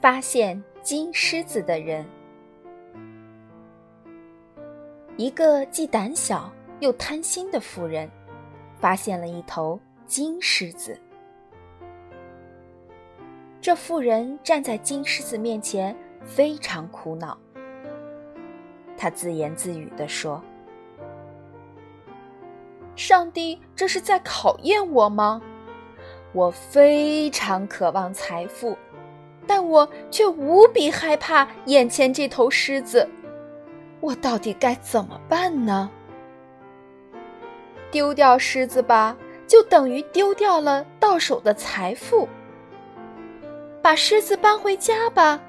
发现金狮子的人。一个既胆小又贪心的妇人，发现了一头金狮子。这妇人站在金狮子面前，非常苦恼。她自言自语地说：“上帝，这是在考验我吗？我非常渴望财富。”但我却无比害怕眼前这头狮子，我到底该怎么办呢？丢掉狮子吧，就等于丢掉了到手的财富；把狮子搬回家吧，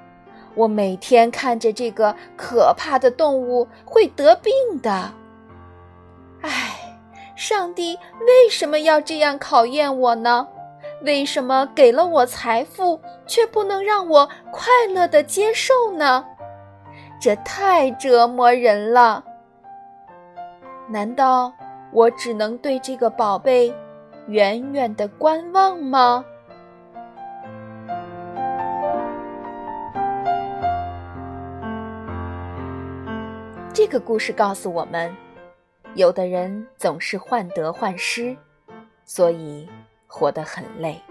我每天看着这个可怕的动物会得病的。唉，上帝为什么要这样考验我呢？为什么给了我财富，却不能让我快乐的接受呢？这太折磨人了。难道我只能对这个宝贝远远的观望吗？这个故事告诉我们，有的人总是患得患失，所以。活得很累。